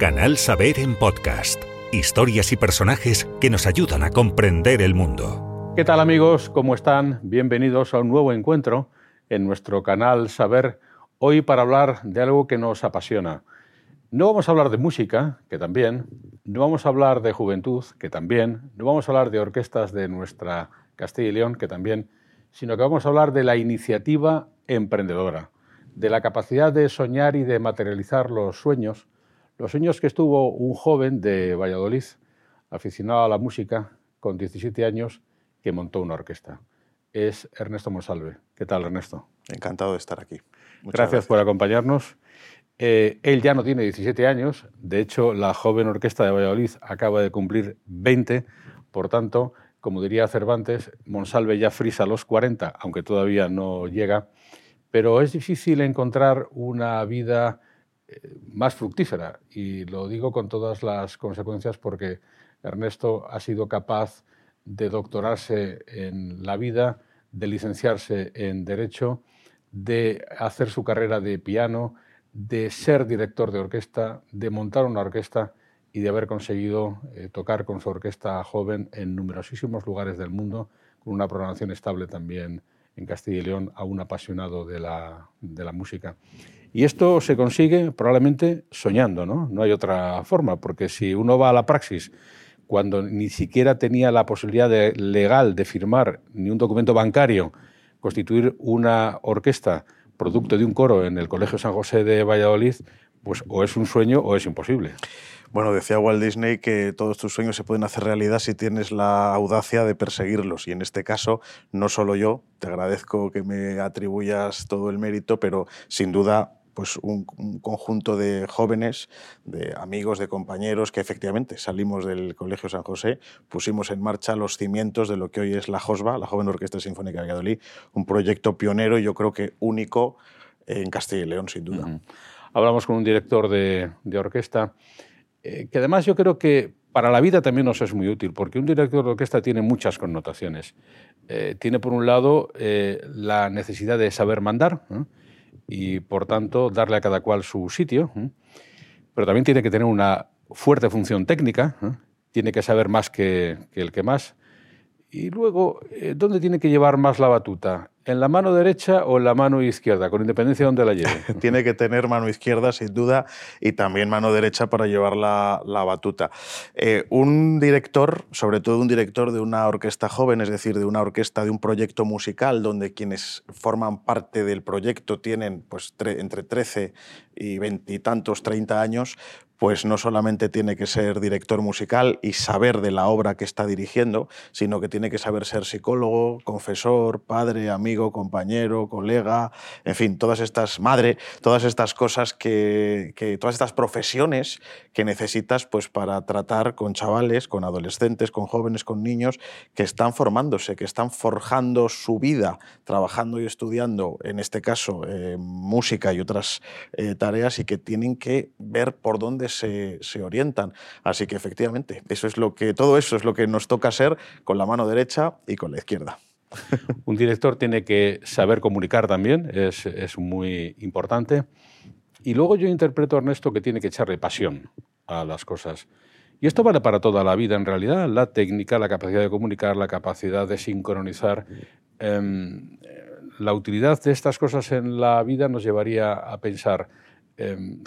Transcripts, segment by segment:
Canal Saber en podcast. Historias y personajes que nos ayudan a comprender el mundo. ¿Qué tal amigos? ¿Cómo están? Bienvenidos a un nuevo encuentro en nuestro canal Saber. Hoy para hablar de algo que nos apasiona. No vamos a hablar de música, que también. No vamos a hablar de juventud, que también. No vamos a hablar de orquestas de nuestra Castilla y León, que también. Sino que vamos a hablar de la iniciativa emprendedora de la capacidad de soñar y de materializar los sueños, los sueños que estuvo un joven de Valladolid, aficionado a la música, con 17 años, que montó una orquesta. Es Ernesto Monsalve. ¿Qué tal, Ernesto? Encantado de estar aquí. gracias, por acompañarnos. Eh, él ya no tiene 17 años, de hecho la joven orquesta de Valladolid acaba de cumplir 20, por tanto, como diría Cervantes, Monsalve ya frisa los 40, aunque todavía no llega, pero es difícil encontrar una vida más fructífera. Y lo digo con todas las consecuencias porque Ernesto ha sido capaz de doctorarse en la vida, de licenciarse en Derecho, de hacer su carrera de piano, de ser director de orquesta, de montar una orquesta y de haber conseguido eh, tocar con su orquesta joven en numerosísimos lugares del mundo, con una programación estable también en Castilla y León a un apasionado de la, de la música. Y esto se consigue probablemente soñando, ¿no? No hay otra forma, porque si uno va a la praxis cuando ni siquiera tenía la posibilidad legal de firmar ni un documento bancario, constituir una orquesta producto de un coro en el Colegio San José de Valladolid, pues o es un sueño o es imposible. Bueno, decía Walt Disney que todos tus sueños se pueden hacer realidad si tienes la audacia de perseguirlos. Y en este caso, no solo yo, te agradezco que me atribuyas todo el mérito, pero sin duda pues un, conjunto de jóvenes, de amigos, de compañeros que efectivamente salimos del Colegio San José, pusimos en marcha los cimientos de lo que hoy es la JOSBA, la Joven Orquesta Sinfónica de Valladolid, un proyecto pionero y yo creo que único en Castilla y León, sin duda. Hablamos con un director de, orquesta eh, que además yo creo que para la vida también nos es muy útil, porque un director de orquesta tiene muchas connotaciones. Eh, tiene, por un lado, eh, la necesidad de saber mandar y, por tanto, darle a cada cual su sitio, pero también tiene que tener una fuerte función técnica, tiene que saber más que, el que más. Y luego, ¿dónde tiene que llevar más la batuta? ¿En la mano derecha o en la mano izquierda, con independencia de dónde la lleve? Tiene que tener mano izquierda, sin duda, y también mano derecha para llevar la, batuta. Eh, un director, sobre todo un director de una orquesta joven, es decir, de una orquesta de un proyecto musical, donde quienes forman parte del proyecto tienen pues, entre 13 y 20 y tantos, 30 años, pues no solamente tiene que ser director musical y saber de la obra que está dirigiendo, sino que tiene que saber ser psicólogo, confesor, padre, amigo, compañero, colega, en fin, todas estas, madre, todas estas cosas que, todas estas profesiones que necesitas pues para tratar con chavales, con adolescentes, con jóvenes, con niños que están formándose, que están forjando su vida, trabajando y estudiando, en este caso, eh, música y otras eh, tareas y que tienen que ver por dónde se, orientan. Así que efectivamente, eso es lo que, todo eso es lo que nos toca ser con la mano derecha y con la izquierda. Un director tiene que saber comunicar también, es, es, muy importante. Y luego yo interpreto, Ernesto, que tiene que echarle pasión a las cosas. Y esto vale para toda la vida, en realidad, la técnica, la capacidad de comunicar, la capacidad de sincronizar. Em, la utilidad de estas cosas en la vida nos llevaría a pensar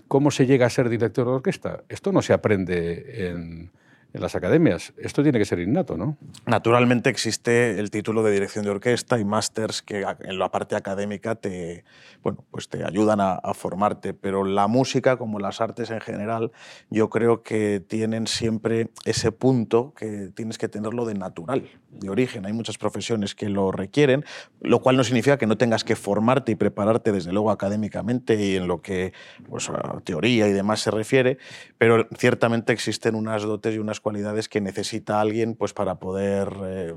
¿Cómo se llega a ser director de orquesta? Esto no se aprende en, en las academias. Esto tiene que ser innato, ¿no? Naturalmente existe el título de dirección de orquesta y másters que en la parte académica te, bueno, pues te ayudan a, formarte, pero la música, como las artes en general, yo creo que tienen siempre ese punto que tienes que tenerlo de natural, de origen. Hay muchas profesiones que lo requieren, lo cual no significa que no tengas que formarte y prepararte desde luego académicamente y en lo que pues, teoría y demás se refiere, pero ciertamente existen unas dotes y unas cualidades que necesita alguien pues, para poder, eh,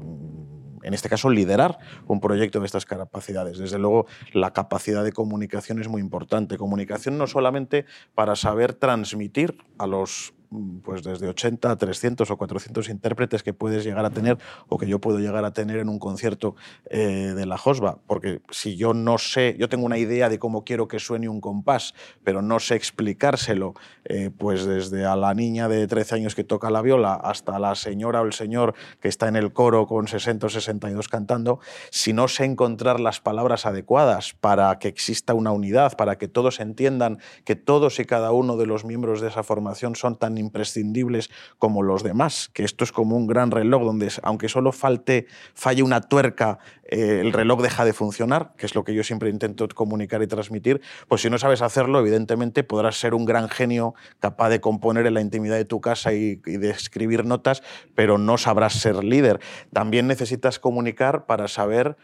en este caso, liderar un proyecto de estas capacidades. Desde luego, la capacidad de comunicación es muy importante. Comunicación no solamente para saber transmitir a los pues desde 80 a 300 o 400 intérpretes que puedes llegar a tener o que yo puedo llegar a tener en un concierto eh, de la Josba. Porque si yo no sé, yo tengo una idea de cómo quiero que suene un compás, pero no sé explicárselo, eh, pues desde a la niña de 13 años que toca la viola hasta la señora o el señor que está en el coro con 60 o 62 cantando, si no sé encontrar las palabras adecuadas para que exista una unidad, para que todos entiendan que todos y cada uno de los miembros de esa formación son tan imprescindibles como los demás, que esto es como un gran reloj donde aunque solo falte, falle una tuerca, eh, el reloj deja de funcionar, que es lo que yo siempre intento comunicar y transmitir, pues si no sabes hacerlo, evidentemente podrás ser un gran genio capaz de componer en la intimidad de tu casa y, de escribir notas, pero no sabrás ser líder. También necesitas comunicar para saber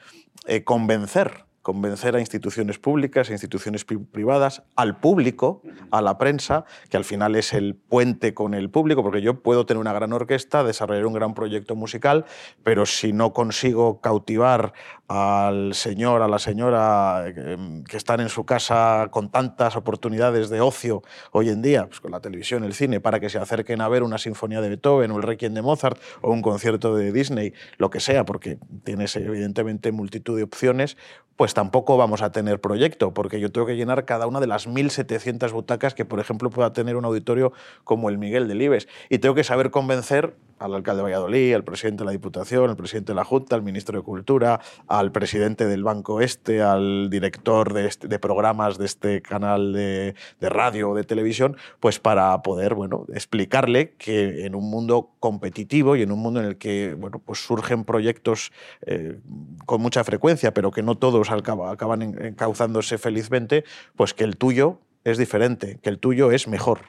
eh, convencer convencer a instituciones públicas, a instituciones privadas, al público, a la prensa, que al final es el puente con el público, porque yo puedo tener una gran orquesta, desarrollar un gran proyecto musical, pero si no consigo cautivar al señor, a la señora eh, que están en su casa con tantas oportunidades de ocio hoy en día, pues con la televisión, el cine, para que se acerquen a ver una sinfonía de Beethoven o el Requiem de Mozart o un concierto de Disney, lo que sea, porque tienes evidentemente multitud de opciones, pues tampoco vamos a tener proyecto, porque yo tengo que llenar cada una de las 1.700 butacas que, por ejemplo, pueda tener un auditorio como el Miguel de Libes. Y tengo que saber convencer al alcalde de Valladolid, al presidente de la Diputación, al presidente de la Junta, al ministro de Cultura, al presidente del Banco Este, al director de, este, programas de este canal de, radio o de televisión, pues para poder bueno, explicarle que en un mundo competitivo y en un mundo en el que bueno, pues surgen proyectos eh, con mucha frecuencia, pero que no todos acaban encauzándose felizmente, pues que el tuyo es diferente, que el tuyo es mejor.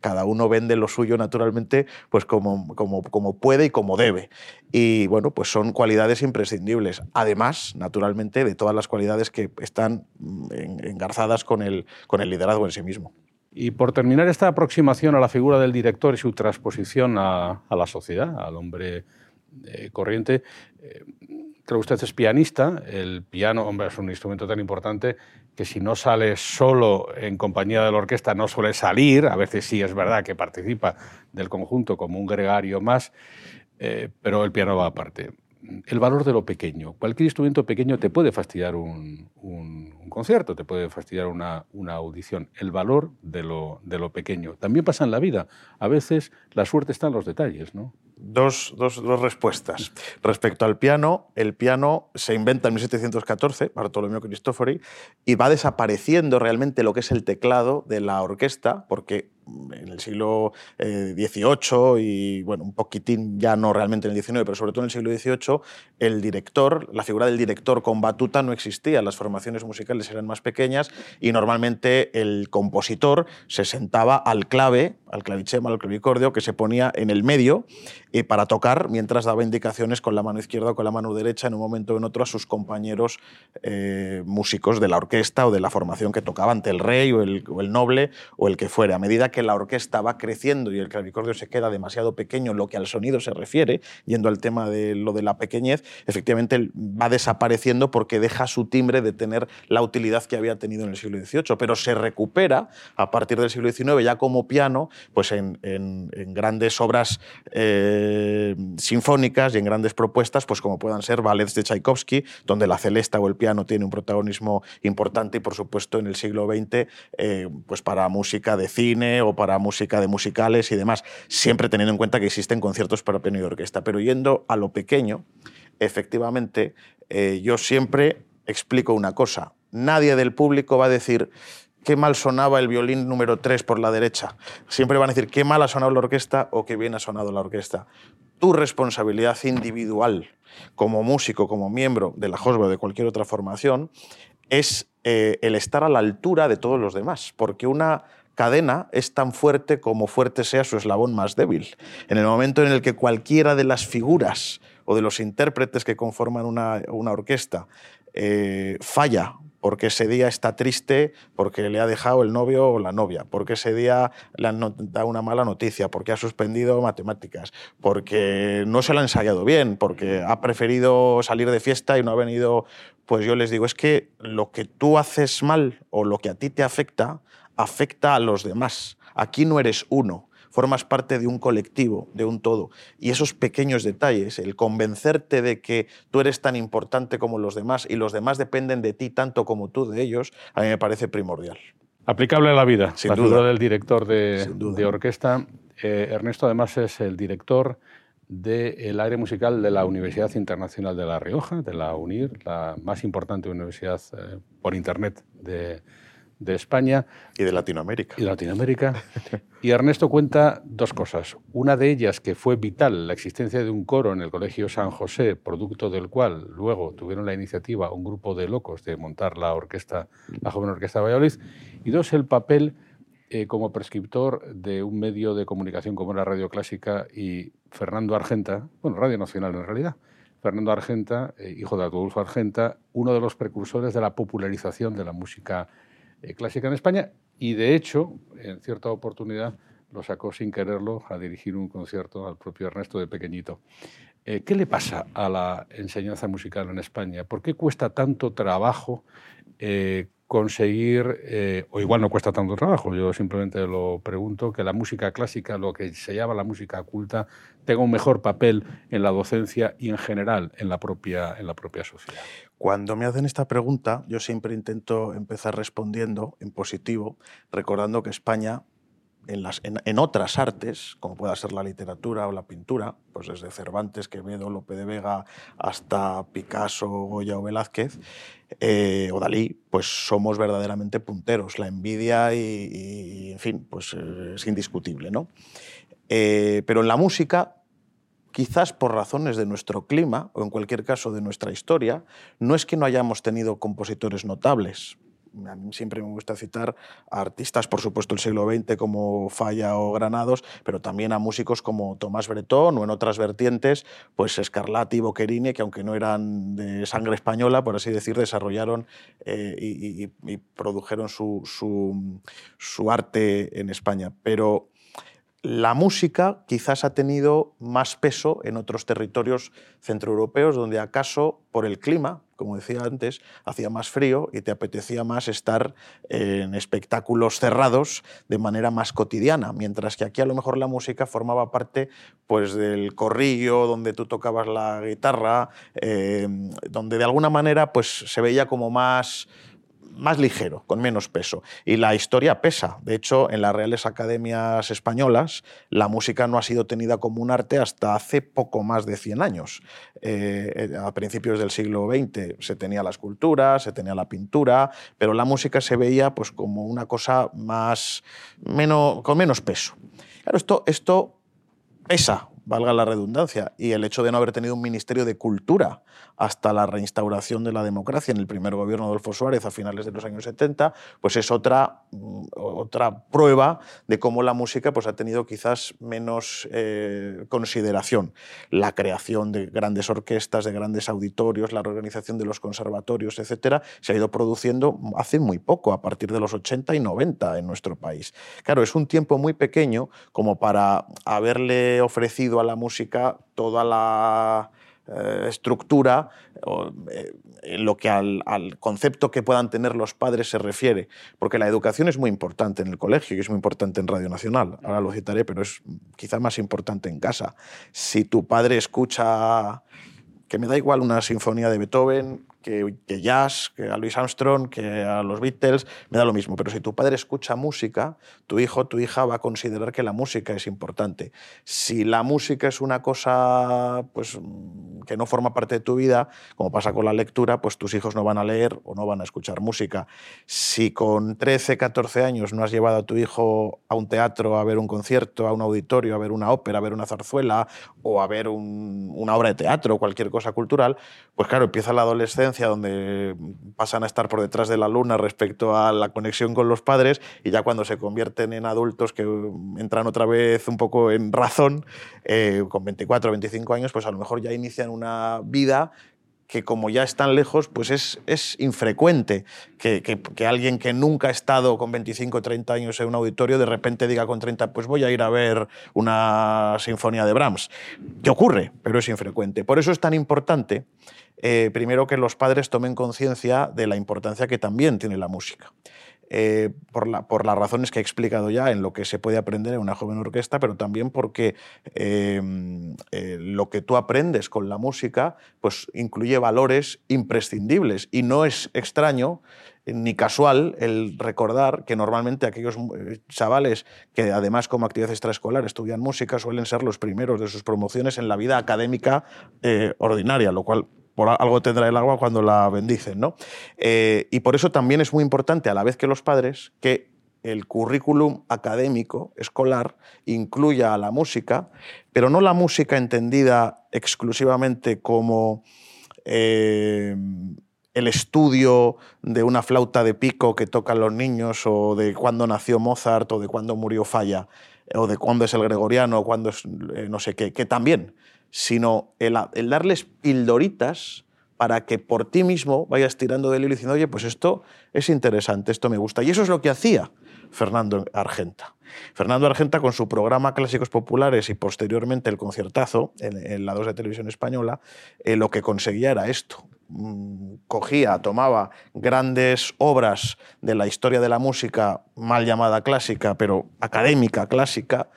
Cada uno vende lo suyo naturalmente pues como, como, como puede y como debe. Y bueno, pues son cualidades imprescindibles. Además, naturalmente, de todas las cualidades que están mm, engarzadas con el, con el liderazgo en sí mismo. Y por terminar esta aproximación a la figura del director y su transposición a, a la sociedad, al hombre eh, corriente, eh, creo usted es pianista. El piano, hombre, es un instrumento tan importante que si no sale solo en compañía de la orquesta no suele salir. A veces sí es verdad que participa del conjunto como un gregario más, eh, pero el piano va aparte. El valor de lo pequeño. Cualquier instrumento pequeño te puede fastidiar un, concierto, te puede fastidiar una, una audición. El valor de lo, de lo pequeño. También pasa en la vida. A veces la suerte está en los detalles, ¿no? Dos, dos, dos, respuestas. Respecto al piano, el piano se inventa en 1714, Bartolomeo Cristofori, y va desapareciendo realmente lo que es el teclado de la orquesta, porque en el siglo XVIII eh, y bueno, un poquitín ya no realmente en el XIX, pero sobre todo en el siglo XVIII, el director, la figura del director con batuta no existía, las formaciones musicales eran más pequeñas y normalmente el compositor se sentaba al clave, al clavichema, al clavicordio, que se ponía en el medio eh, para tocar mientras daba indicaciones con la mano izquierda o con la mano derecha en un momento o en otro a sus compañeros eh, músicos de la orquesta o de la formación que tocaba ante el rey o el, noble o el que fuera. A medida que la orquesta va creciendo y el clavicordio se queda demasiado pequeño, lo que al sonido se refiere, yendo al tema de lo de la pequeñez, efectivamente va desapareciendo porque deja su timbre de tener la utilidad que había tenido en el siglo XVIII, pero se recupera a partir del siglo XIX ya como piano, pues en, grandes obras eh, sinfónicas y en grandes propuestas, pues como puedan ser ballets de Tchaikovsky, donde la celesta o el piano tiene un protagonismo importante y por supuesto en el siglo XX, eh, pues para música de cine o para música de musicales y demás, siempre teniendo en cuenta que existen conciertos para piano y orquesta. Pero yendo a lo pequeño, efectivamente, eh, yo siempre explico una cosa. Nadie del público va a decir qué mal sonaba el violín número 3 por la derecha. Siempre van a decir qué mal ha sonado la orquesta o qué bien ha sonado la orquesta. Tu responsabilidad individual como músico, como miembro de la JOSBA o de cualquier otra formación, es eh, el estar a la altura de todos los demás. Porque una cadena es tan fuerte como fuerte sea su eslabón más débil. En el momento en el que cualquiera de las figuras o de los intérpretes que conforman una, orquesta eh, falla porque ese día está triste porque le ha dejado el novio o la novia, porque ese día le han dado una mala noticia, porque ha suspendido matemáticas, porque no se lo ha ensayado bien, porque ha preferido salir de fiesta y no ha venido, pues yo les digo, es que lo que tú haces mal o lo que a ti te afecta afecta a los demás. Aquí no eres uno. formas parte de un colectivo, de un todo. Y esos pequeños detalles, el convencerte de que tú eres tan importante como los demás y los demás dependen de ti tanto como tú de ellos, a mí me parece primordial. Aplicable a la vida, Sin la duda. figura del director de, de orquesta. Eh, Ernesto además es el director del área musical de la Universidad Internacional de La Rioja, de la UNIR, la más importante universidad eh, por Internet de, de España Y de Latinoamérica. y de Latinoamérica. Y Ernesto cuenta dos cosas. Una de ellas que fue vital, la existencia de un coro en el Colegio San José, producto del cual luego tuvieron la iniciativa un grupo de locos de montar la orquesta, la joven orquesta de Valladolid. Y dos, el papel eh, como prescriptor de un medio de comunicación como la Radio Clásica y Fernando Argenta, bueno, Radio Nacional en realidad, Fernando Argenta, eh, hijo de Adolfo Argenta, uno de los precursores de la popularización de la música eh, clásica en España y de hecho, en cierta oportunidad, lo sacó sin quererlo a dirigir un concierto al propio Ernesto de pequeñito. Eh, ¿Qué le pasa a la enseñanza musical en España? ¿Por qué cuesta tanto trabajo eh, conseguir, eh, o igual no cuesta tanto trabajo, yo simplemente lo pregunto, que la música clásica, lo que se llama la música culta, tenga un mejor papel en la docencia y en general en la propia, en la propia sociedad? Cuando me hacen esta pregunta, yo siempre intento empezar respondiendo en positivo, recordando que España, en, otras artes, como pueda ser la literatura o la pintura, pues desde Cervantes, Quevedo, Lope de Vega, hasta Picasso, Goya o Velázquez, eh, o Dalí, pues somos verdaderamente punteros. La envidia y, y en fin, pues eh, es indiscutible, ¿no? Eh, pero en la música quizás por razones de nuestro clima o en cualquier caso de nuestra historia, no es que no hayamos tenido compositores notables. A mí siempre me gusta citar a artistas, por supuesto, del siglo XX como Falla o Granados, pero también a músicos como Tomás Bretón o en otras vertientes, pues Scarlatti y Boccherini, que aunque no eran de sangre española, por así decir, desarrollaron eh, y, produjeron su, su, su arte en España. Pero la música quizás ha tenido más peso en otros territorios centroeuropeos donde acaso por el clima, como decía antes, hacía más frío y te apetecía más estar en espectáculos cerrados de manera más cotidiana, mientras que aquí a lo mejor la música formaba parte pues, del corrillo, donde tú tocabas la guitarra, eh, donde de alguna manera pues, se veía como más más ligero, con menos peso. Y la historia pesa. De hecho, en las Reales Academias Españolas, la música no ha sido tenida como un arte hasta hace poco más de 100 años. Eh, a principios del siglo XX se tenía la escultura, se tenía la pintura, pero la música se veía pues, como una cosa más, menos, con menos peso. Claro, esto, esto pesa, valga la redundancia, y el hecho de no haber tenido un ministerio de cultura hasta la reinstauración de la democracia en el primer gobierno de Adolfo Suárez a finales de los años 70, pues es otra, otra prueba de cómo la música pues, ha tenido quizás menos eh, consideración. La creación de grandes orquestas, de grandes auditorios, la reorganización de los conservatorios, etcétera, se ha ido produciendo hace muy poco, a partir de los 80 y 90 en nuestro país. Claro, es un tiempo muy pequeño como para haberle ofrecido a la música toda la eh, estructura eh, en lo que al, al, concepto que puedan tener los padres se refiere, porque la educación es muy importante en el colegio y es muy importante en Radio Nacional, ahora lo citaré, pero es quizá más importante en casa. Si tu padre escucha que me da igual una sinfonía de Beethoven, que, jazz, que a Louis Armstrong, que a los Beatles, me da lo mismo. Pero si tu padre escucha música, tu hijo, tu hija va a considerar que la música es importante. Si la música es una cosa pues, que no forma parte de tu vida, como pasa con la lectura, pues tus hijos no van a leer o no van a escuchar música. Si con 13, 14 años no has llevado a tu hijo a un teatro a ver un concierto, a un auditorio, a ver una ópera, a ver una zarzuela o a ver un, una obra de teatro o cualquier cosa cultural, pues claro, empieza la adolescencia donde pasan a estar por detrás de la luna respecto a la conexión con los padres y ya cuando se convierten en adultos que entran otra vez un poco en razón, eh, con 24 o 25 años, pues a lo mejor ya inician una vida que como ya están lejos, pues es, es infrecuente que, que, que, alguien que nunca ha estado con 25 o 30 años en un auditorio de repente diga con 30, pues voy a ir a ver una sinfonía de Brahms. ¿Qué ocurre? Pero es infrecuente. Por eso es tan importante, eh, primero, que los padres tomen conciencia de la importancia que también tiene la música. eh, por, la, por, las razones que he explicado ya en lo que se puede aprender en una joven orquesta, pero también porque em, eh, lo que tú aprendes con la música pues, incluye valores imprescindibles y no es extraño ni casual el recordar que normalmente aquellos chavales que además como actividad extraescolar estudian música suelen ser los primeros de sus promociones en la vida académica ordinaria, lo cual por algo tendrá el agua cuando la bendicen. ¿no? Eh, y por eso también es muy importante, a la vez que los padres, que el currículum académico, escolar, incluya a la música, pero no la música entendida exclusivamente como eh, el estudio de una flauta de pico que tocan los niños, o de cuándo nació Mozart, o de cuándo murió Falla, o de cuándo es el gregoriano, o cuándo es eh, no sé qué, que también sino el, darles pildoritas para que por ti mismo vayas tirando del hilo y diciendo, oye, pues esto es interesante, esto me gusta. Y eso es lo que hacía Fernando Argenta. Fernando Argenta, con su programa Clásicos Populares y posteriormente el conciertazo en, la 2 de Televisión Española, eh, lo que conseguía era esto. Mm, cogía, tomaba grandes obras de la historia de la música, mal llamada clásica, pero académica clásica,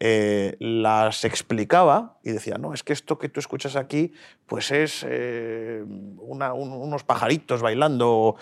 eh, las explicaba y decía, no, es que esto que tú escuchas aquí, pues es eh, unos pajaritos bailando,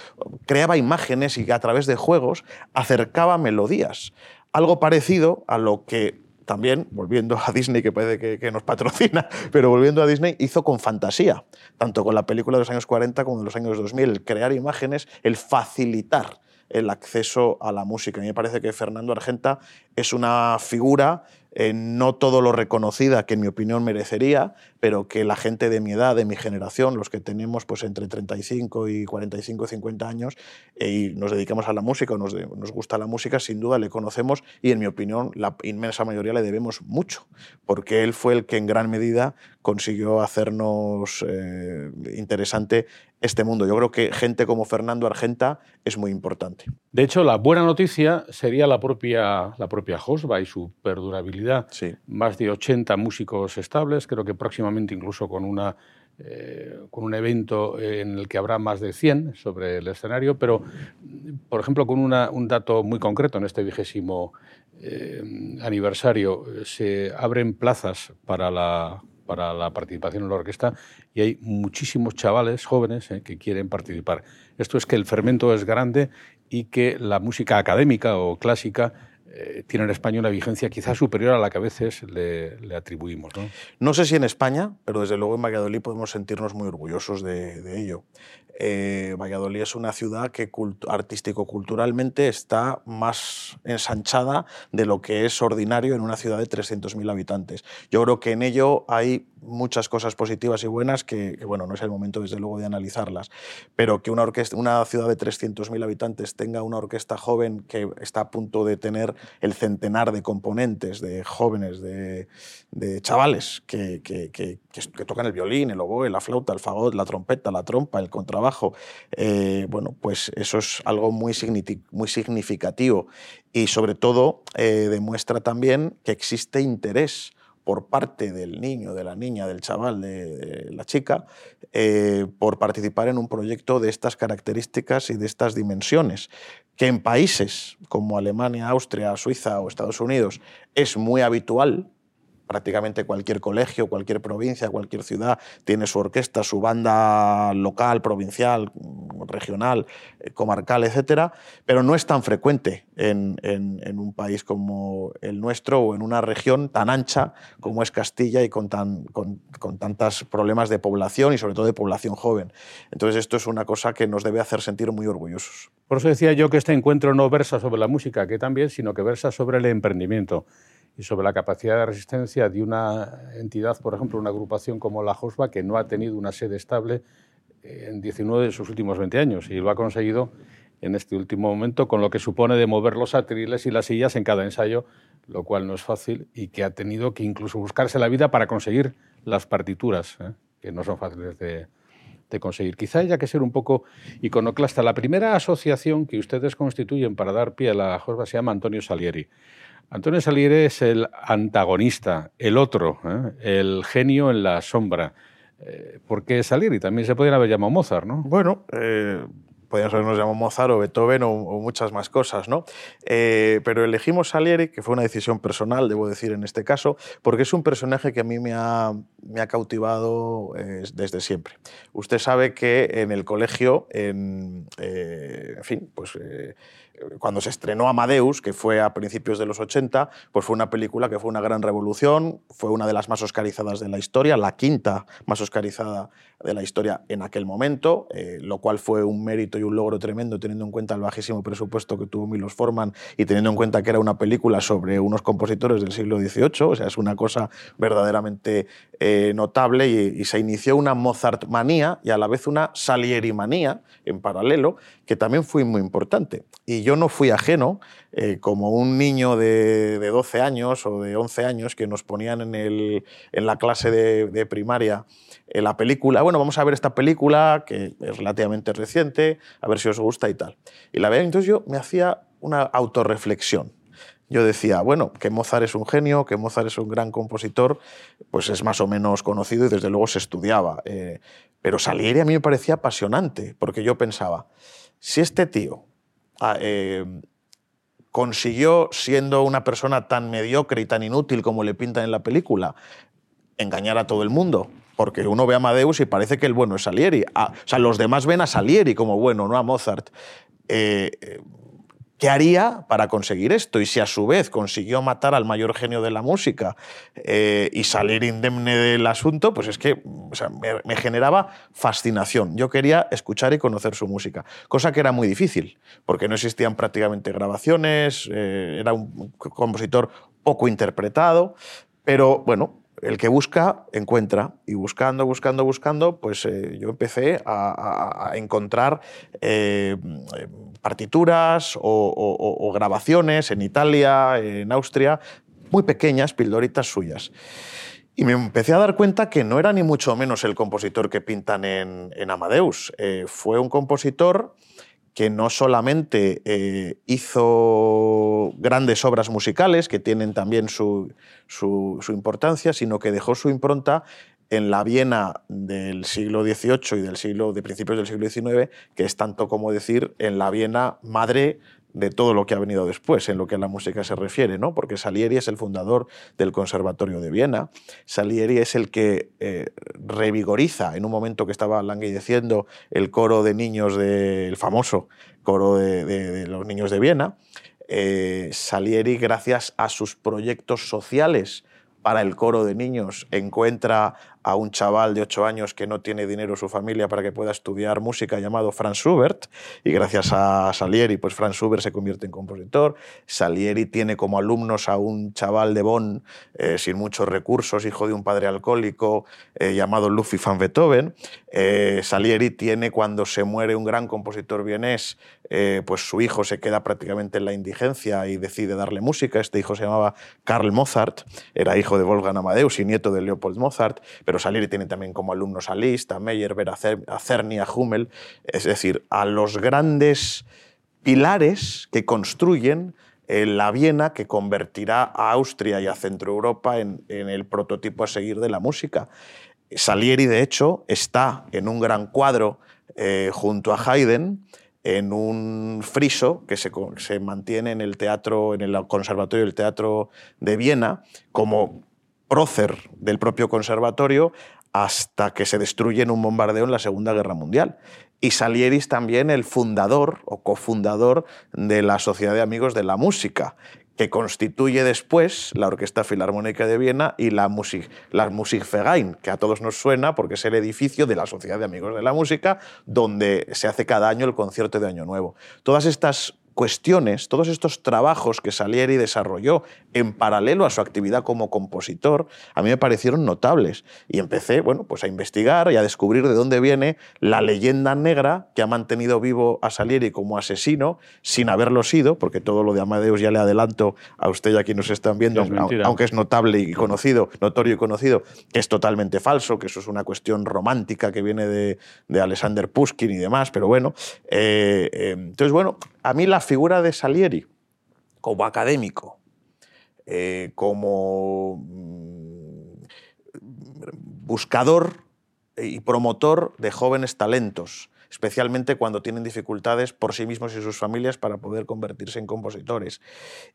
creaba imágenes y a través de juegos acercaba melodías. Algo parecido a lo que también, volviendo a Disney, que parece que, nos patrocina, pero volviendo a Disney, hizo con fantasía, tanto con la película de los años 40 como de los años 2000, el crear imágenes, el facilitar el acceso a la música. A mí me parece que Fernando Argenta es una figura eh, no todo lo reconocida que en mi opinión merecería, pero que la gente de mi edad, de mi generación, los que tenemos pues entre 35 y 45 50 años eh, y nos dedicamos a la música o nos, gusta la música, sin duda le conocemos y en mi opinión la inmensa mayoría le debemos mucho, porque él fue el que en gran medida consiguió hacernos eh, interesante este mundo. Yo creo que gente como Fernando Argenta es muy importante. De hecho, la buena noticia sería la propia, la propia Josba y su perdurabilidad. Sí. Más de 80 músicos estables, creo que próximamente incluso con, una, eh, con un evento en el que habrá más de 100 sobre el escenario, pero, por ejemplo, con una, un dato muy concreto en este vigésimo eh, aniversario, se abren plazas para la para la participación en la orquesta y hay muchísimos chavales jóvenes eh, que quieren participar. Esto es que el fermento es grande y que la música académica o clásica eh, tiene en España una vigencia quizás superior a la que a veces le, atribuimos. ¿no? ¿no? sé si en España, pero desde luego en Valladolid podemos sentirnos muy orgullosos de, ello. Eh, Valladolid es una ciudad que artístico-culturalmente está más ensanchada de lo que es ordinario en una ciudad de 300.000 habitantes. Yo creo que en ello hay muchas cosas positivas y buenas que, bueno, no es el momento desde luego de analizarlas, pero que una, orquesta, una ciudad de 300.000 habitantes tenga una orquesta joven que está a punto de tener el centenar de componentes, de jóvenes, de, chavales que, tocan el violín, el oboe, la flauta, el fagot, la trompeta, la trompa, el contrabajo, eh, bueno, pues eso es algo muy, muy significativo. Y sobre todo eh, demuestra también que existe interés por parte del niño, de la niña, del chaval, de, la chica, eh, por participar en un proyecto de estas características y de estas dimensiones, que en países como Alemania, Austria, Suiza o Estados Unidos es muy habitual, prácticamente cualquier colegio, cualquier provincia, cualquier ciudad tiene su orquesta, su banda local, provincial, regional, eh, comarcal, etcétera, pero no es tan frecuente en, un país como el nuestro o en una región tan ancha como es Castilla y con, tan, tantos problemas de población y sobre todo de población joven. Entonces esto es una cosa que nos debe hacer sentir muy orgullosos. Por eso decía yo que este encuentro no versa sobre la música, que también, sino que versa sobre el emprendimiento y sobre la capacidad de resistencia de una entidad, por ejemplo, una agrupación como la JOSBA, que no ha tenido una sede estable en 19 de sus últimos 20 años y lo ha conseguido en este último momento, con lo que supone de mover los atriles y las sillas en cada ensayo, lo cual no es fácil y que ha tenido que incluso buscarse la vida para conseguir las partituras, ¿eh? que no son fáciles de, de conseguir. Quizá haya que ser un poco iconoclasta. La primera asociación que ustedes constituyen para dar pie a la JOSBA se llama Antonio Salieri. Antonio Salieri es el antagonista, el otro, ¿eh? el genio en la sombra. Eh, ¿Por qué Salieri? También se podría haber llamado Mozart, ¿no? Bueno, eh, podríamos habernos llamado Mozart o Beethoven o, muchas más cosas, ¿no? Eh, pero elegimos Salieri, que fue una decisión personal, debo decir en este caso, porque es un personaje que a mí me ha, cautivado desde siempre. Usted sabe que en el colegio, en, en fin, pues cuando se estrenó Amadeus, que fue a principios de los 80, pues fue una película que fue una gran revolución, fue una de las más oscarizadas de la historia, la quinta más oscarizada de la historia en aquel momento, eh, lo cual fue un mérito y un logro tremendo teniendo en cuenta el bajísimo presupuesto que tuvo Milos Forman y teniendo en cuenta que era una película sobre unos compositores del siglo XVIII, o sea, es una cosa verdaderamente eh, notable y, se inició una Mozart manía y a la vez una Salieri manía en paralelo, que también fue muy importante. Y yo no fui ajeno, eh, como un niño de, 12 años o de 11 años que nos ponían en, el, en la clase de, de primaria en la película, bueno, vamos a ver esta película que es relativamente reciente, a ver si os gusta y tal. Y la veía, entonces yo me hacía una autorreflexión. Yo decía, bueno, que Mozart es un genio, que Mozart es un gran compositor, pues es más o menos conocido y desde luego se estudiaba. Eh, pero Salieri a mí me parecía apasionante, porque yo pensaba, si este tío ah, eh, consiguió, siendo una persona tan mediocre y tan inútil como le pintan en la película, engañar a todo el mundo, porque uno ve a Amadeus y parece que el bueno es Salieri. Ah, o sea, los demás ven a Salieri como bueno, no a Mozart. Eh, ¿Qué haría para conseguir esto? Y si a su vez consiguió matar al mayor genio de la música eh, y salir indemne del asunto, pues es que me, generaba fascinación. Yo quería escuchar y conocer su música, cosa que era muy difícil, porque no existían prácticamente grabaciones, eh, era un compositor poco interpretado, pero bueno, el que busca, encuentra. Y buscando, buscando, buscando, pues eh, yo empecé a, encontrar eh, partituras o, grabaciones en Italia, en Austria, muy pequeñas, pildoritas suyas. Y me empecé a dar cuenta que no era ni mucho menos el compositor que pintan en, Amadeus. Eh, fue un compositor que no solamente eh, hizo grandes obras musicales, que tienen también su, importancia, sino que dejó su impronta en la Viena del siglo XVIII y del siglo, de principios del siglo XIX, que es tanto como decir en la Viena madre de todo lo que ha venido después en lo que a la música se refiere, ¿no? porque Salieri es el fundador del Conservatorio de Viena, Salieri es el que eh, revigoriza en un momento que estaba languideciendo el coro de niños del famoso coro de, los niños de Viena, eh, Salieri gracias a sus proyectos sociales para el coro de niños encuentra a un chaval de 8 años que no tiene dinero su familia para que pueda estudiar música llamado Franz Schubert y gracias a Salieri pues Franz Schubert se convierte en compositor. Salieri tiene como alumnos a un chaval de Bonn eh, sin muchos recursos, hijo de un padre alcohólico eh, llamado Ludwig van Beethoven. Eh, Salieri tiene cuando se muere un gran compositor vienés, pues su hijo se queda prácticamente en la indigencia y decide darle música. Este hijo se llamaba Karl Mozart, era hijo de Wolfgang Amadeus y nieto de Leopold Mozart pero Salieri tiene también como alumnos a Liszt, a Meyerbeer, a Cerny, a Hummel, es decir, a los grandes pilares que construyen eh, la Viena que convertirá a Austria y a Centroeuropa en, en el prototipo a seguir de la música. Salieri, de hecho, está en un gran cuadro eh, junto a Haydn, en un friso que se, se, mantiene en el teatro, en el Conservatorio del Teatro de Viena, como prócer del propio conservatorio hasta que se destruye en un bombardeo en la Segunda Guerra Mundial. Y Salieri es también el fundador o cofundador de la Sociedad de Amigos de la Música, que constituye después la Orquesta Filarmónica de Viena y la, Musik, la Musikverein, que a todos nos suena porque es el edificio de la Sociedad de Amigos de la Música, donde se hace cada año el concierto de Año Nuevo. Todas estas cuestiones, todos estos trabajos que Salieri desarrolló en paralelo a su actividad como compositor, a mí me parecieron notables. Y empecé bueno, pues a investigar y a descubrir de dónde viene la leyenda negra que ha mantenido vivo a Salieri como asesino sin haberlo sido, porque todo lo de Amadeus ya le adelanto a usted y a quienes nos están viendo, aunque es notable y conocido, notorio y conocido, que es totalmente falso, que eso es una cuestión romántica que viene de, de Alexander Pushkin y demás, pero bueno. Eh, eh, entonces, bueno, a mí la figura de Salieri como académico, eh, como mm, buscador y promotor de jóvenes talentos, especialmente cuando tienen dificultades por sí mismos y sus familias para poder convertirse en compositores.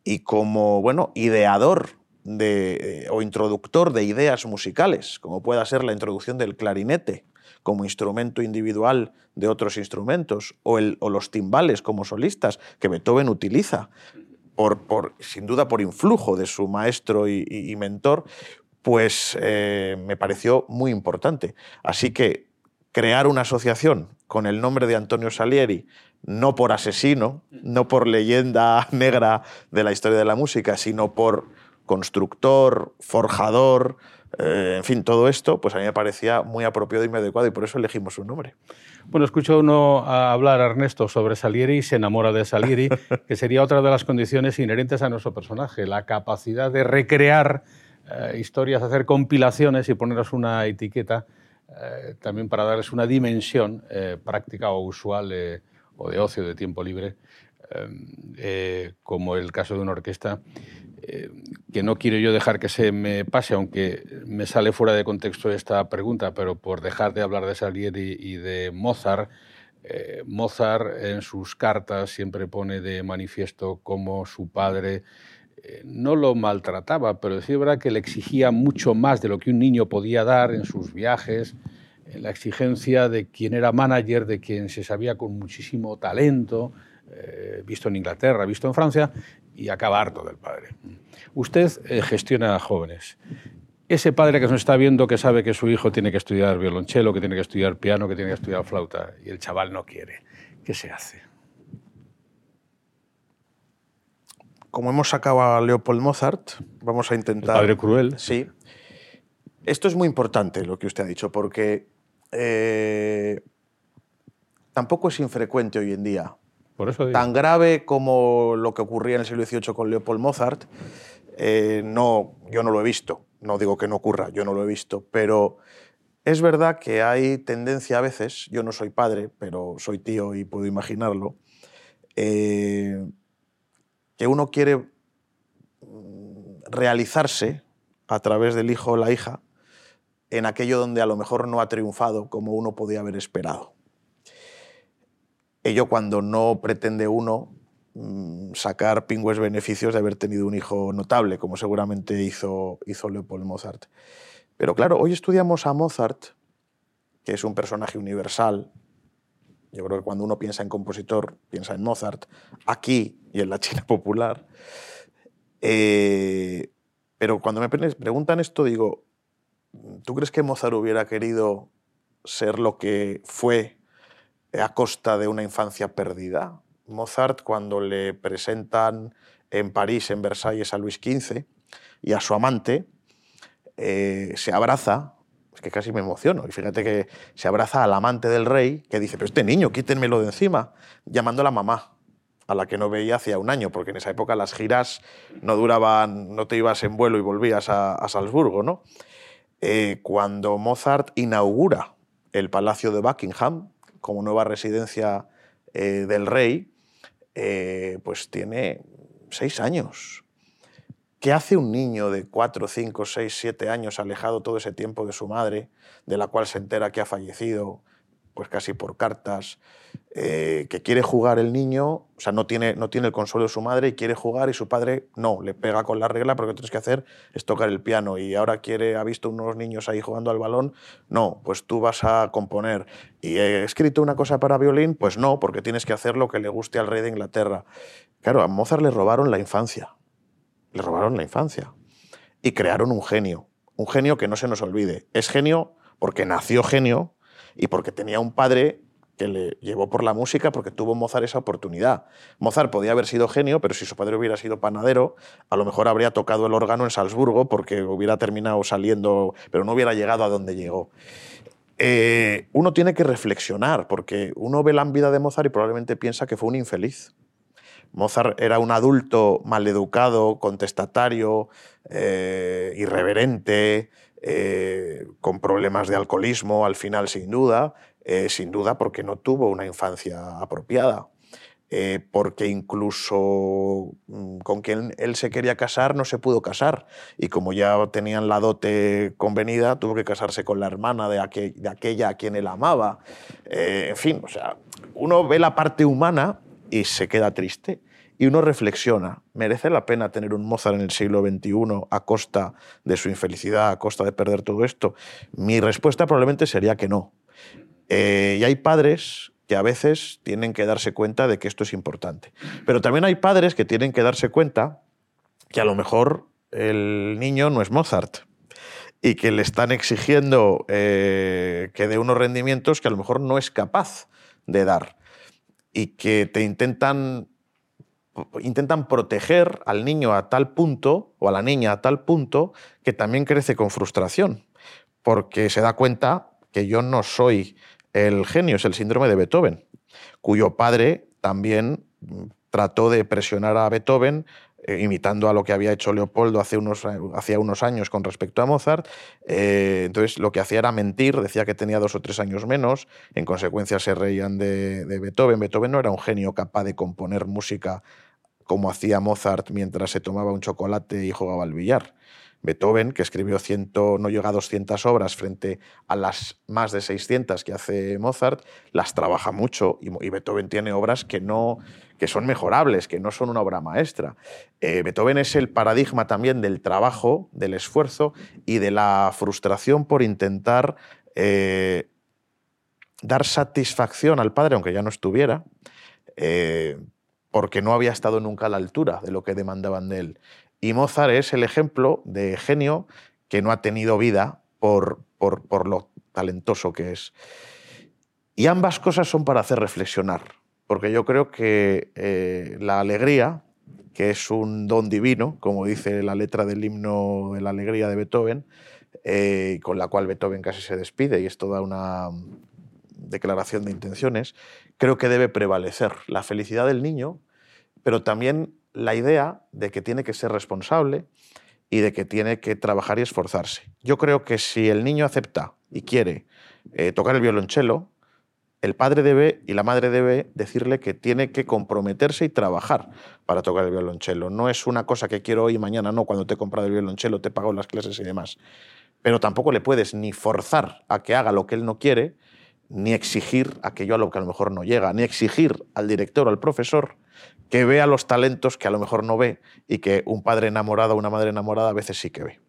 Y como, bueno, ideador de, o introductor de ideas musicales, como pueda ser la introducción del clarinete como instrumento individual de otros instrumentos, o, el, o los timbales como solistas que Beethoven utiliza, por, por, sin duda por influjo de su maestro y, mentor, pues eh, me pareció muy importante. Así que crear una asociación con el nombre de Antonio Salieri, no por asesino, no por leyenda negra de la historia de la música, sino por constructor, forjador, eh, en fin, todo esto, pues a mí me parecía muy apropiado y muy adecuado y por eso elegimos su nombre. Bueno, escucho uno hablar, Ernesto, sobre Salieri y se enamora de Salieri, que sería otra de las condiciones inherentes a nuestro personaje, la capacidad de recrear eh, historias, hacer compilaciones y ponerles una etiqueta eh, también para darles una dimensión práctica o usual o de ocio, de tiempo libre, como el caso de una orquesta, que no quiero yo dejar que se me pase, aunque me sale fuera de contexto esta pregunta, pero por dejar de hablar de Salieri y de Mozart, Mozart en sus cartas siempre pone de manifiesto cómo su padre eh, no lo maltrataba, pero sí verdad que le exigía mucho más de lo que un niño podía dar en sus viajes, en la exigencia de quien era manager, de quien se sabía con muchísimo talento, eh, visto en Inglaterra, visto en Francia, y acaba harto del padre. Usted eh, gestiona a jóvenes. Ese padre que nos está viendo que sabe que su hijo tiene que estudiar violonchelo, que tiene que estudiar piano, que tiene que estudiar flauta, y el chaval no quiere, ¿qué se hace? como hemos sacado a Leopold Mozart, vamos a intentar... El padre cruel. Sí. Esto es muy importante lo que usted ha dicho, porque eh, tampoco es infrecuente hoy en día. Tan grave como lo que ocurría en el siglo XVIII con Leopold Mozart, eh, no, yo no lo he visto. No digo que no ocurra, yo no lo he visto, pero es verdad que hay tendencia a veces, yo no soy padre, pero soy tío y puedo imaginarlo, eh, que uno quiere mm, realizarse a través del hijo o la hija en aquello donde a lo mejor no ha triunfado como uno podía haber esperado. Ello cuando no pretende uno mm, sacar pingües beneficios de haber tenido un hijo notable, como seguramente hizo, hizo Leopold Mozart. Pero claro, hoy estudiamos a Mozart, que es un personaje universal, yo creo que cuando uno piensa en compositor, piensa en Mozart, aquí y en la China popular. Eh, pero cuando me preguntan esto, digo, ¿tú crees que Mozart hubiera querido ser lo que fue a costa de una infancia perdida? Mozart, cuando le presentan en París, en Versalles, a Luis XV y a su amante, eh, se abraza es que casi me emociono. Y fíjate que se abraza al amante del rey, que dice, pero este niño, quítenmelo de encima, llamando a la mamá, a la que no veía hacía un año, porque en esa época las giras no duraban, no te ibas en vuelo y volvías a, Salzburgo, ¿no? Eh, cuando Mozart inaugura el Palacio de Buckingham como nueva residencia eh, del rey, eh, pues tiene seis años. ¿Qué hace un niño de 4, 5, 6, 7 años alejado todo ese tiempo de su madre, de la cual se entera que ha fallecido, pues casi por cartas, eh, que quiere jugar el niño, o sea, no tiene, no tiene el consuelo de su madre y quiere jugar y su padre no, le pega con la regla porque lo que tienes que hacer es tocar el piano y ahora quiere, ha visto unos niños ahí jugando al balón, no, pues tú vas a componer. ¿Y he escrito una cosa para violín? Pues no, porque tienes que hacer lo que le guste al rey de Inglaterra. Claro, a Mozart le robaron la infancia le robaron la infancia y crearon un genio, un genio que no se nos olvide. Es genio porque nació genio y porque tenía un padre que le llevó por la música porque tuvo Mozart esa oportunidad. Mozart podía haber sido genio, pero si su padre hubiera sido panadero, a lo mejor habría tocado el órgano en Salzburgo porque hubiera terminado saliendo, pero no hubiera llegado a donde llegó. Eh, uno tiene que reflexionar porque uno ve la vida de Mozart y probablemente piensa que fue un infeliz. Mozart era un adulto maleducado, contestatario, eh, irreverente, eh, con problemas de alcoholismo al final sin duda, eh, sin duda porque no tuvo una infancia apropiada. porque incluso mm, con quien él se quería casar no se pudo casar. Y como ya tenían la dote convenida, tuvo que casarse con la hermana de, aquella a quien él amaba. En fin, o sea, uno ve la parte humana y se queda triste. Y uno reflexiona, ¿merece la pena tener un Mozart en el siglo XXI a costa de su infelicidad, a costa de perder todo esto? Mi respuesta probablemente sería que no. Eh, y hay padres que a veces tienen que darse cuenta de que esto es importante. Pero también hay padres que tienen que darse cuenta que a lo mejor el niño no es Mozart y que le están exigiendo eh, que dé unos rendimientos que a lo mejor no es capaz de dar y que te intentan intentan proteger al niño a tal punto o a la niña a tal punto que también crece con frustración porque se da cuenta que yo no soy el genio es el síndrome de Beethoven, cuyo padre también mm, trató de presionar a Beethoven eh, imitando a lo que había hecho Leopoldo hace unos, hacía unos años con respecto a Mozart. Eh, entonces lo que hacía era mentir, decía que tenía dos o tres años menos, en consecuencia se reían de, de Beethoven. Beethoven no era un genio capaz de componer música como hacía Mozart mientras se tomaba un chocolate y jugaba al billar. Beethoven, que escribió ciento, no llega a 200 obras frente a las más de 600 que hace Mozart, las trabaja mucho y, Beethoven tiene obras que, no, que son mejorables, que no son una obra maestra. Eh, Beethoven es el paradigma también del trabajo, del esfuerzo y de la frustración por intentar eh, dar satisfacción al padre, aunque ya no estuviera. Eh, porque no había estado nunca a la altura de lo que demandaban de él. Y Mozart es el ejemplo de genio que no ha tenido vida por, por, lo talentoso que es. Y ambas cosas son para hacer reflexionar, porque yo creo que eh, la alegría, que es un don divino, como dice la letra del himno de la alegría de Beethoven, eh, con la cual Beethoven casi se despide y es toda una declaración de intenciones, creo que debe prevalecer la felicidad del niño, pero también la idea de que tiene que ser responsable y de que tiene que trabajar y esforzarse. Yo creo que si el niño acepta y quiere eh, tocar el violonchelo, el padre debe y la madre debe decirle que tiene que comprometerse y trabajar para tocar el violonchelo. No es una cosa que quiero hoy y mañana, no, cuando te he comprado el violonchelo, te pago las clases y demás. Pero tampoco le puedes ni forzar a que haga lo que él no quiere, ni exigir aquello a lo que a lo mejor no llega, ni exigir al director o al profesor que vea los talentos que a lo mejor no ve y que un padre enamorado o una madre enamorada a veces sí que ve.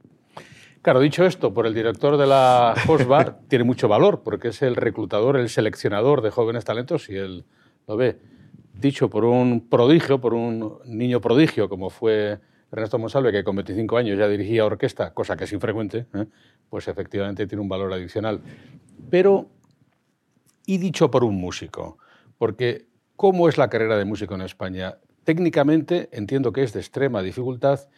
Claro, dicho esto, por el director de la Hosbar tiene mucho valor porque es el reclutador, el seleccionador de jóvenes talentos y él lo ve. Dicho por un prodigio, por un niño prodigio como fue Ernesto Monsalve, que con 25 años ya dirigía orquesta, cosa que es infrecuente, ¿eh? pues efectivamente tiene un valor adicional. Pero, y dicho por un músico, porque ¿Cómo es la carrera de músico en España? Técnicamente entiendo que es de extrema dificultad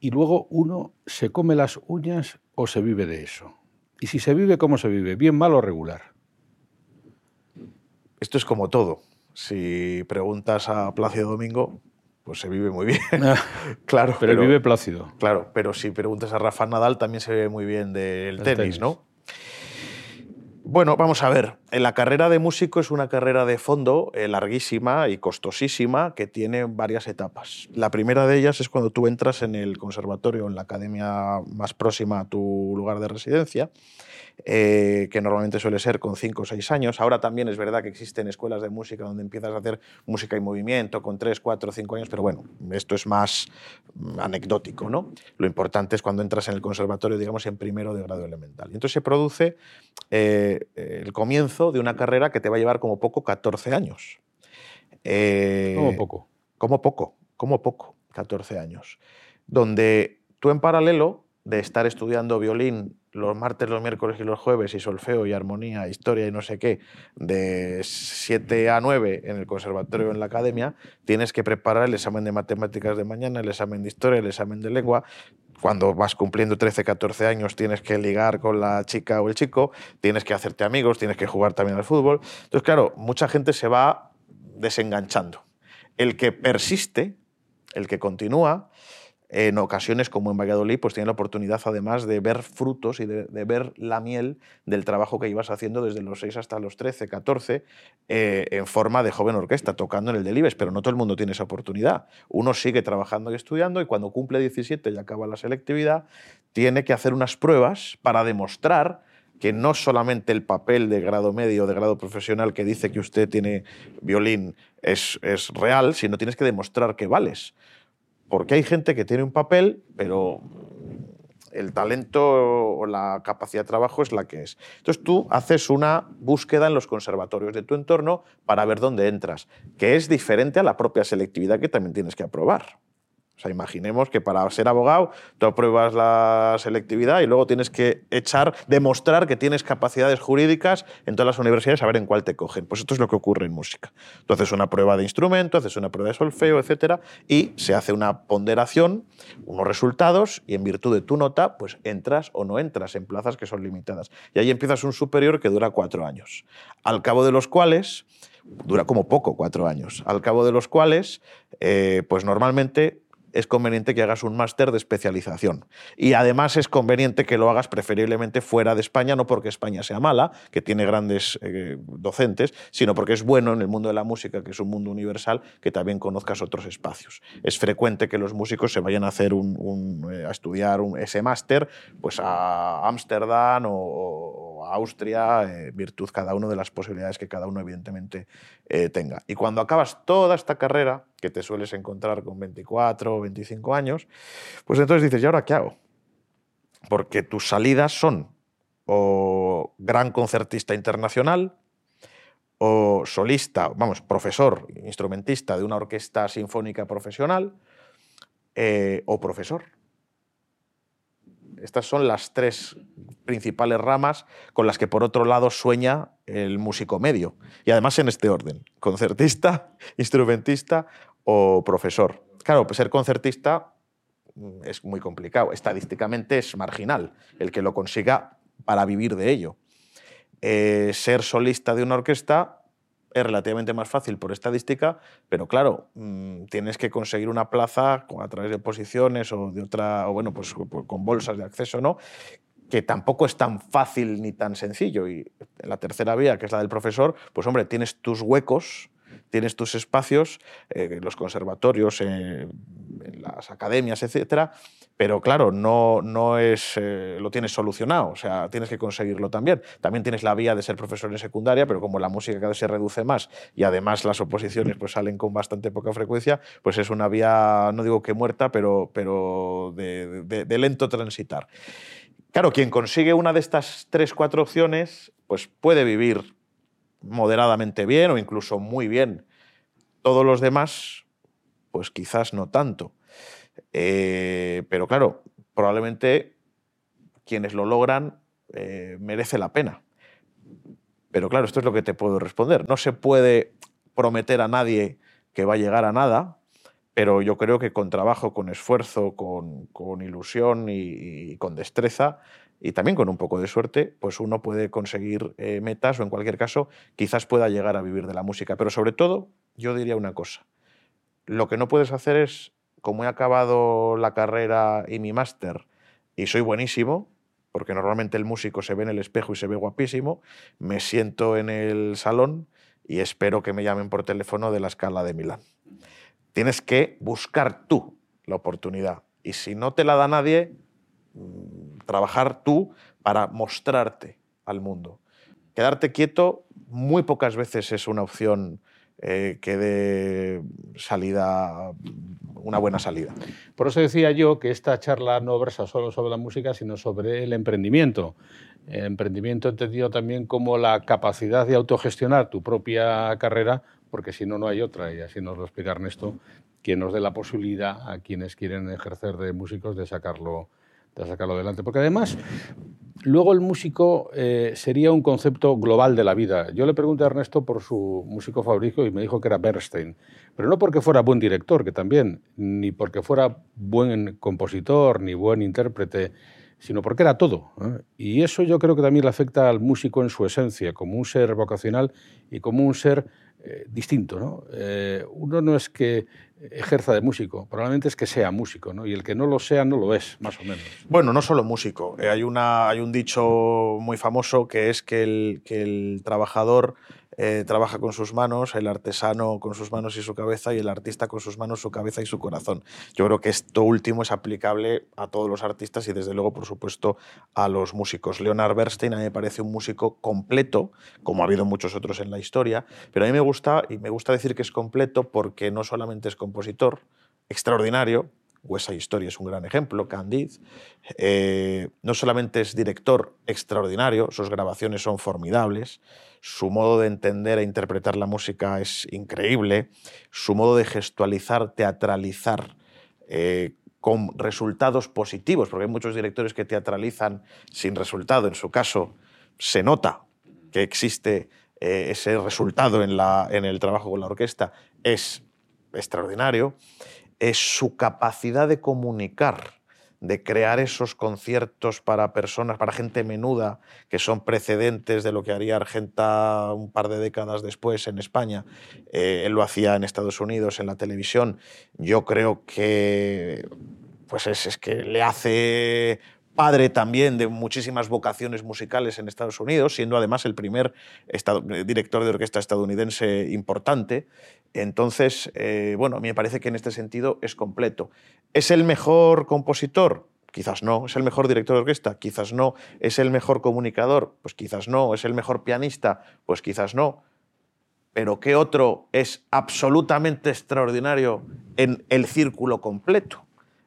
y luego uno se come las uñas o se vive de eso. Y si se vive, ¿cómo se vive? ¿Bien, mal o regular? Esto es como todo. Si preguntas a Plácido Domingo, pues se vive muy bien. claro. Pero, vive Plácido. Claro, pero si preguntas a Rafa Nadal, también se vive muy bien del tenis, ¿no? Bueno, vamos a ver. La carrera de músico es una carrera de fondo eh, larguísima y costosísima que tiene varias etapas. La primera de ellas es cuando tú entras en el conservatorio, en la academia más próxima a tu lugar de residencia eh, que normalmente suele ser con 5 o 6 años. Ahora también es verdad que existen escuelas de música donde empiezas a hacer música y movimiento con 3, 4, 5 años, pero bueno, esto es más mm, anecdótico, ¿no? Lo importante es cuando entras en el conservatorio, digamos, en primero de grado elemental. Y entonces se produce eh, el comienzo de una carrera que te va a llevar como poco 14 años. Eh, como poco. Como poco, como poco, 14 años. Donde tú en paralelo de estar estudiando violín los martes, los miércoles y los jueves y solfeo y armonía, historia y no sé qué, de 7 a 9 en el conservatorio en la academia, tienes que preparar el examen de matemáticas de mañana, el examen de historia, el examen de lengua. Cuando vas cumpliendo 13, 14 años tienes que ligar con la chica o el chico, tienes que hacerte amigos, tienes que jugar también al fútbol. Entonces, claro, mucha gente se va desenganchando. El que persiste, el que continúa, en ocasiones, como en Valladolid, pues tiene la oportunidad además de ver frutos y de, ver la miel del trabajo que ibas haciendo desde los 6 hasta los 13, 14, eh, en forma de joven orquesta, tocando en el Delibes, pero no todo el mundo tiene esa oportunidad. Uno sigue trabajando y estudiando y cuando cumple 17 y acaba la selectividad, tiene que hacer unas pruebas para demostrar que no solamente el papel de grado medio o de grado profesional que dice que usted tiene violín es, es real, sino tienes que demostrar que vales. Porque hay gente que tiene un papel, pero el talento o la capacidad de trabajo es la que es. Entonces tú haces una búsqueda en los conservatorios de tu entorno para ver dónde entras, que es diferente a la propia selectividad que también tienes que aprobar. O sea, imaginemos que para ser abogado tú apruebas la selectividad y luego tienes que echar, demostrar que tienes capacidades jurídicas en todas las universidades a ver en cuál te cogen. Pues esto es lo que ocurre en música. Tú haces una prueba de instrumento, haces una prueba de solfeo, etcétera, y se hace una ponderación, unos resultados, y en virtud de tu nota, pues entras o no entras en plazas que son limitadas. Y ahí empiezas un superior que dura cuatro años, al cabo de los cuales dura como poco cuatro años, al cabo de los cuales, eh, pues normalmente es conveniente que hagas un máster de especialización. Y además es conveniente que lo hagas preferiblemente fuera de España, no porque España sea mala, que tiene grandes eh, docentes, sino porque es bueno en el mundo de la música, que es un mundo universal, que también conozcas otros espacios. Es frecuente que los músicos se vayan a hacer un, eh, a estudiar ese máster pues a Ámsterdam o, Austria, eh, virtud cada uno de las posibilidades que cada uno evidentemente tenga. Y cuando acabas toda esta carrera, que te sueles encontrar con 24 o 25 años, pues entonces dices, ¿y ahora qué hago? Porque tus salidas son o gran concertista internacional, o solista, vamos, profesor, instrumentista de una orquesta sinfónica profesional, eh, o profesor. Estas son las tres principales ramas con las que por otro lado sueña el músico medio. Y además en este orden, concertista, instrumentista o profesor. Claro, pues ser concertista mm, es muy complicado. Estadísticamente es marginal el que lo consiga para vivir de ello. Eh, ser solista de una orquesta es relativamente más fácil por estadística, pero claro, mm, tienes que conseguir una plaza a través de posiciones o de otra, o bueno, pues, pues con bolsas de acceso, ¿no? que tampoco es tan fácil ni tan sencillo. Y la tercera vía, que es la del profesor, pues hombre, tienes tus huecos tienes tus espacios, eh, los conservatorios, en las academias, etcétera, pero claro, no, no es, eh, lo tienes solucionado, o sea, tienes que conseguirlo también. También tienes la vía de ser profesor en secundaria, pero como la música cada vez se reduce más y además las oposiciones pues salen con bastante poca frecuencia, pues es una vía, no digo que muerta, pero, pero de, de lento transitar. Claro, quien consigue una de estas tres, cuatro opciones, pues puede vivir moderadamente bien o incluso muy bien. Todos los demás, pues quizás no tanto. Eh, pero claro, probablemente quienes lo logran eh, merece la pena. Pero claro, esto es lo que te puedo responder. No se puede prometer a nadie que va a llegar a nada, pero yo creo que con trabajo, con esfuerzo, con, ilusión y, con destreza, y también con un poco de suerte, pues uno puede conseguir eh, metas o en cualquier caso quizás pueda llegar a vivir de la música. Pero sobre todo, yo diría una cosa, lo que no puedes hacer es, como he acabado la carrera y mi máster y soy buenísimo, porque normalmente el músico se ve en el espejo y se ve guapísimo, me siento en el salón y espero que me llamen por teléfono de la escala de Milán. Tienes que buscar tú la oportunidad y si no te la da nadie, trabajar tú para mostrarte al mundo. Quedarte quieto muy pocas veces es una opción eh, que dé salida, una buena salida. Por eso decía yo que esta charla no versa solo sobre la música, sino sobre el emprendimiento. El emprendimiento entendido también como la capacidad de autogestionar tu propia carrera, porque si no, no hay otra, y así nos lo explica Ernesto, que nos dé la posibilidad a quienes quieren ejercer de músicos de sacarlo de sacarlo adelante. Porque además, luego el músico eh, sería un concepto global de la vida. Yo le pregunté a Ernesto por su músico favorito y me dijo que era Bernstein. Pero no porque fuera buen director, que también, ni porque fuera buen compositor, ni buen intérprete, sino porque era todo. ¿eh? Y eso yo creo que también le afecta al músico en su esencia, como un ser vocacional y como un ser eh, distinto. ¿no? Eh, uno no es que ejerza de músico, probablemente es que sea músico, ¿no? y el que no lo sea no lo es, más o menos. Bueno, no solo músico. hay, una, hay un dicho muy famoso que es que el, que el trabajador eh, trabaja con sus manos, el artesano con sus manos y su cabeza y el artista con sus manos, su cabeza y su corazón. Yo creo que esto último es aplicable a todos los artistas y desde luego, por supuesto, a los músicos. Leonard Bernstein a mí me parece un músico completo, como ha habido muchos otros en la historia, pero a mí me gusta, y me gusta decir que es completo porque no solamente es compositor, extraordinario, West Story es un gran ejemplo, Candide. Eh, no solamente es director extraordinario, sus grabaciones son formidables, su modo de entender e interpretar la música es increíble, su modo de gestualizar, teatralizar, eh, con resultados positivos, porque hay muchos directores que teatralizan sin resultado. En su caso, se nota que existe eh, ese resultado en el trabajo con la orquesta, es extraordinario es su capacidad de comunicar, de crear esos conciertos para personas, para gente menuda, que son precedentes de lo que haría Argenta un par de décadas después en España. Eh, él lo hacía en Estados Unidos, en la televisión. Yo creo que pues es que le hace padre también de muchísimas vocaciones musicales en Estados Unidos, siendo además el primer director de orquesta estadounidense importante. Entonces, eh, bueno, a mí me parece que en este sentido es completo. ¿Es el mejor compositor? Quizás no. ¿Es el mejor director de orquesta? Quizás no. ¿Es el mejor comunicador? Pues quizás no. ¿Es el mejor pianista? Pues quizás no. Pero ¿qué otro es absolutamente extraordinario en el círculo completo?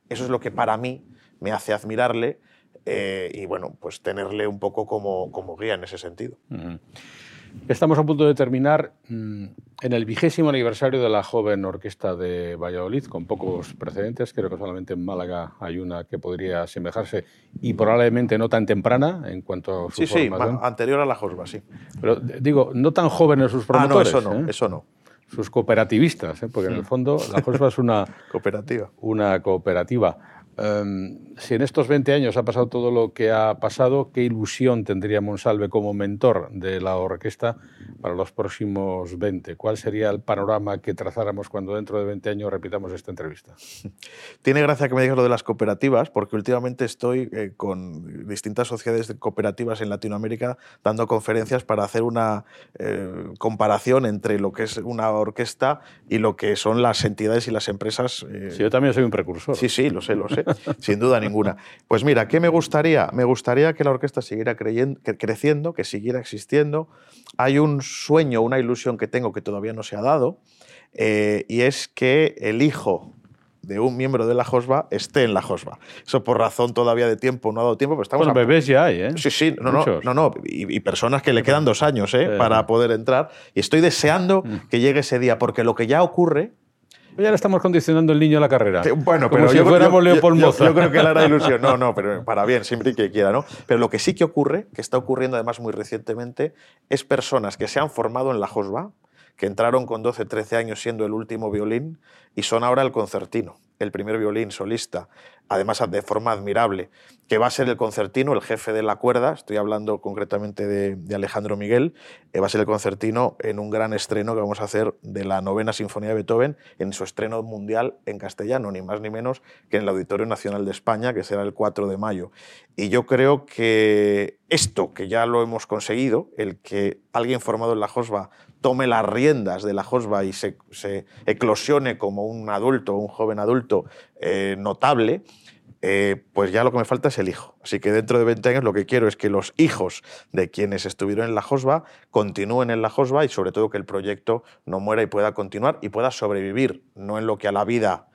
Eso es lo que para mí me hace admirarle eh, y bueno, pues tenerle un poco como, como guía en ese sentido. Estamos a punto de terminar mm, en el vigésimo aniversario de la joven orquesta de Valladolid, con pocos precedentes. Creo que solamente en Málaga hay una que podría asemejarse y probablemente no tan temprana en cuanto a su Sí, sí, anterior a la Josba, sí. Pero digo, no tan jóvenes sus promotores. Ah, no, eso no, ¿eh? eso no. Sus cooperativistas, ¿eh? porque en el fondo la Josba es una cooperativa. Una cooperativa. Em, si en estos 20 años ha pasado todo lo que ha pasado, ¿qué ilusión tendría Monsalve como mentor de la orquesta para los próximos 20? ¿Cuál sería el panorama que trazáramos cuando dentro de 20 años repitamos esta entrevista? Tiene gracia que me digas lo de las cooperativas, porque últimamente estoy eh, con distintas sociedades cooperativas en Latinoamérica dando conferencias para hacer una eh, comparación entre lo que es una orquesta y lo que son las entidades y las empresas. Eh, sí, yo también soy un precursor. Sí, sí, lo sé, lo sé. sin duda ninguna. Pues mira, ¿qué me gustaría? Me gustaría que la orquesta siguiera creciendo, que siguiera existiendo. Hay un sueño, una ilusión que tengo que todavía no se ha dado, eh, y es que el hijo de un miembro de la JOSBA esté en la JOSBA. Eso por razón todavía de tiempo, no ha dado tiempo, pero estamos... Bueno, bebés ya hay, ¿eh? Sí, sí, no, no, no, no, y, personas que le quedan dos años ¿eh? para poder entrar. Y estoy deseando mm. que llegue ese día, porque lo que ya ocurre ya le estamos condicionando el niño a la carrera. bueno, pero si yo, fuéramos Leopold yo, yo, creo que le hará ilusión. No, no, pero para bien, siempre que quiera, ¿no? Pero lo que sí que ocurre, que está ocurriendo además muy recientemente, es personas que se han formado en la JOSBA, que entraron con 12, 13 años siendo el último violín y son ahora el concertino el primer violín solista, además de forma admirable, que va a ser el concertino, el jefe de la cuerda, estoy hablando concretamente de, Alejandro Miguel, eh, va a ser el concertino en un gran estreno que vamos a hacer de la novena Sinfonía de Beethoven en su estreno mundial en castellano, ni más ni menos que en el Auditorio Nacional de España, que será el 4 de mayo. Y yo creo que esto, que ya lo hemos conseguido, el que alguien formado en la JOSBA tome las riendas de la JOSBA y se, eclosione como un adulto, un joven adulto eh, notable, eh, pues ya lo que me falta es el hijo. Así que dentro de 20 años lo que quiero es que los hijos de quienes estuvieron en la JOSBA continúen en la JOSBA y sobre todo que el proyecto no muera y pueda continuar y pueda sobrevivir, no en lo que a la vida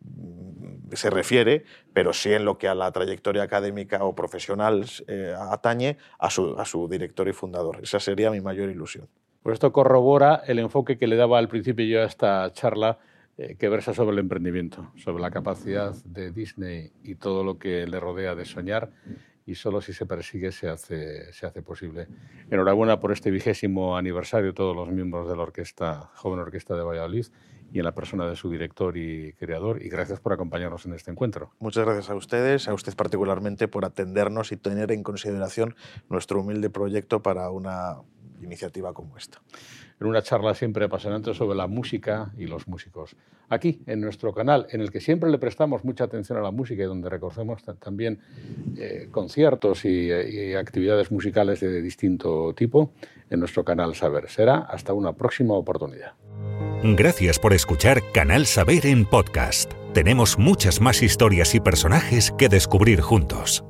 mm, se refiere, pero sí en lo que a la trayectoria académica o profesional eh, atañe a su, a su director y fundador. Esa sería mi mayor ilusión. Pues esto corrobora el enfoque que le daba al principio yo a esta charla eh, que versa sobre el emprendimiento, sobre la capacidad de Disney y todo lo que le rodea de soñar y solo si se persigue se hace, posible. Enhorabuena por este vigésimo aniversario todos los miembros de la orquesta, joven orquesta de Valladolid y en la persona de su director y creador. Y gracias por acompañarnos en este encuentro. Muchas gracias a ustedes, a usted particularmente por atendernos y tener en consideración nuestro humilde proyecto para una iniciativa como esta. En una charla siempre apasionante sobre la música y los músicos. Aquí, en nuestro canal, en el que siempre le prestamos mucha atención a la música y donde recogemos también eh, conciertos y, y actividades musicales de distinto tipo, en nuestro canal Saber. Será hasta una próxima oportunidad. Gracias por escuchar Canal Saber en podcast. Tenemos muchas más historias y personajes que descubrir juntos.